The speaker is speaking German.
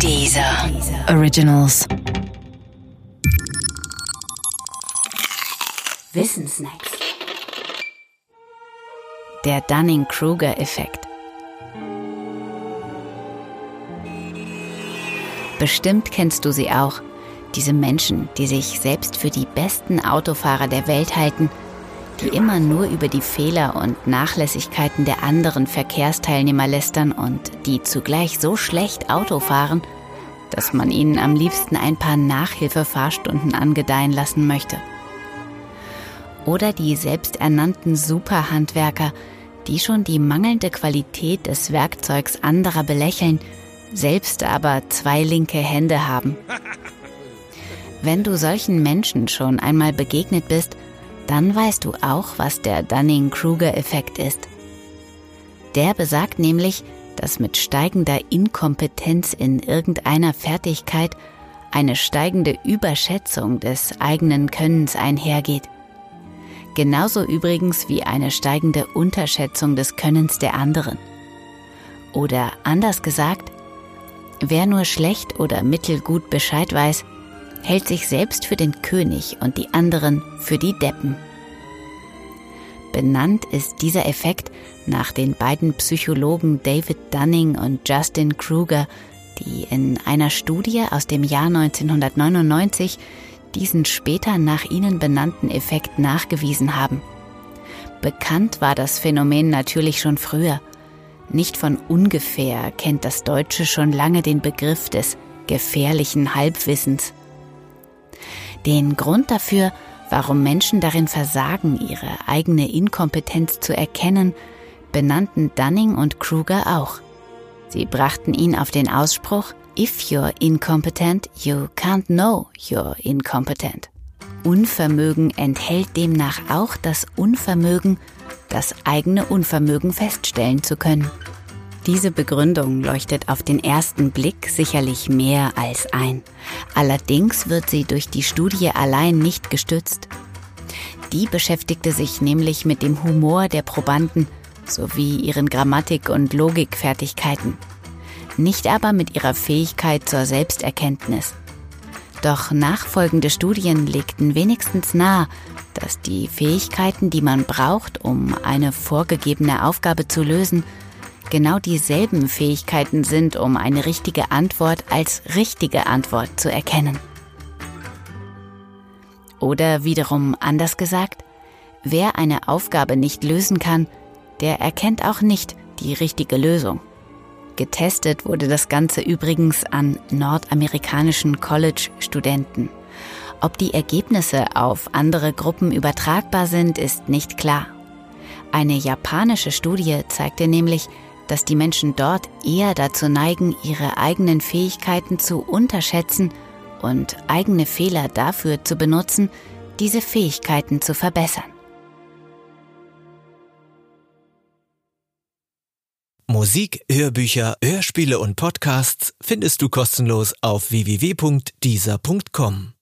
Dieser Originals. Wissensnacks. Der Dunning-Kruger-Effekt. Bestimmt kennst du sie auch. Diese Menschen, die sich selbst für die besten Autofahrer der Welt halten, die immer nur über die Fehler und Nachlässigkeiten der anderen Verkehrsteilnehmer lästern und die zugleich so schlecht Auto fahren, dass man ihnen am liebsten ein paar Nachhilfefahrstunden angedeihen lassen möchte. Oder die selbsternannten Superhandwerker, die schon die mangelnde Qualität des Werkzeugs anderer belächeln, selbst aber zwei linke Hände haben. Wenn du solchen Menschen schon einmal begegnet bist, dann weißt du auch, was der Dunning-Kruger-Effekt ist. Der besagt nämlich, dass mit steigender Inkompetenz in irgendeiner Fertigkeit eine steigende Überschätzung des eigenen Könnens einhergeht. Genauso übrigens wie eine steigende Unterschätzung des Könnens der anderen. Oder anders gesagt, wer nur schlecht oder mittelgut Bescheid weiß, hält sich selbst für den König und die anderen für die Deppen. Benannt ist dieser Effekt nach den beiden Psychologen David Dunning und Justin Kruger, die in einer Studie aus dem Jahr 1999 diesen später nach ihnen benannten Effekt nachgewiesen haben. Bekannt war das Phänomen natürlich schon früher. Nicht von ungefähr kennt das Deutsche schon lange den Begriff des gefährlichen Halbwissens. Den Grund dafür, warum Menschen darin versagen, ihre eigene Inkompetenz zu erkennen, benannten Dunning und Kruger auch. Sie brachten ihn auf den Ausspruch, If you're incompetent, you can't know you're incompetent. Unvermögen enthält demnach auch das Unvermögen, das eigene Unvermögen feststellen zu können. Diese Begründung leuchtet auf den ersten Blick sicherlich mehr als ein. Allerdings wird sie durch die Studie allein nicht gestützt. Die beschäftigte sich nämlich mit dem Humor der Probanden sowie ihren Grammatik- und Logikfertigkeiten, nicht aber mit ihrer Fähigkeit zur Selbsterkenntnis. Doch nachfolgende Studien legten wenigstens nahe, dass die Fähigkeiten, die man braucht, um eine vorgegebene Aufgabe zu lösen, genau dieselben Fähigkeiten sind, um eine richtige Antwort als richtige Antwort zu erkennen. Oder wiederum anders gesagt, wer eine Aufgabe nicht lösen kann, der erkennt auch nicht die richtige Lösung. Getestet wurde das Ganze übrigens an nordamerikanischen College-Studenten. Ob die Ergebnisse auf andere Gruppen übertragbar sind, ist nicht klar. Eine japanische Studie zeigte nämlich, dass die Menschen dort eher dazu neigen, ihre eigenen Fähigkeiten zu unterschätzen und eigene Fehler dafür zu benutzen, diese Fähigkeiten zu verbessern. Musik, Hörbücher, Hörspiele und Podcasts findest du kostenlos auf www.dieser.com.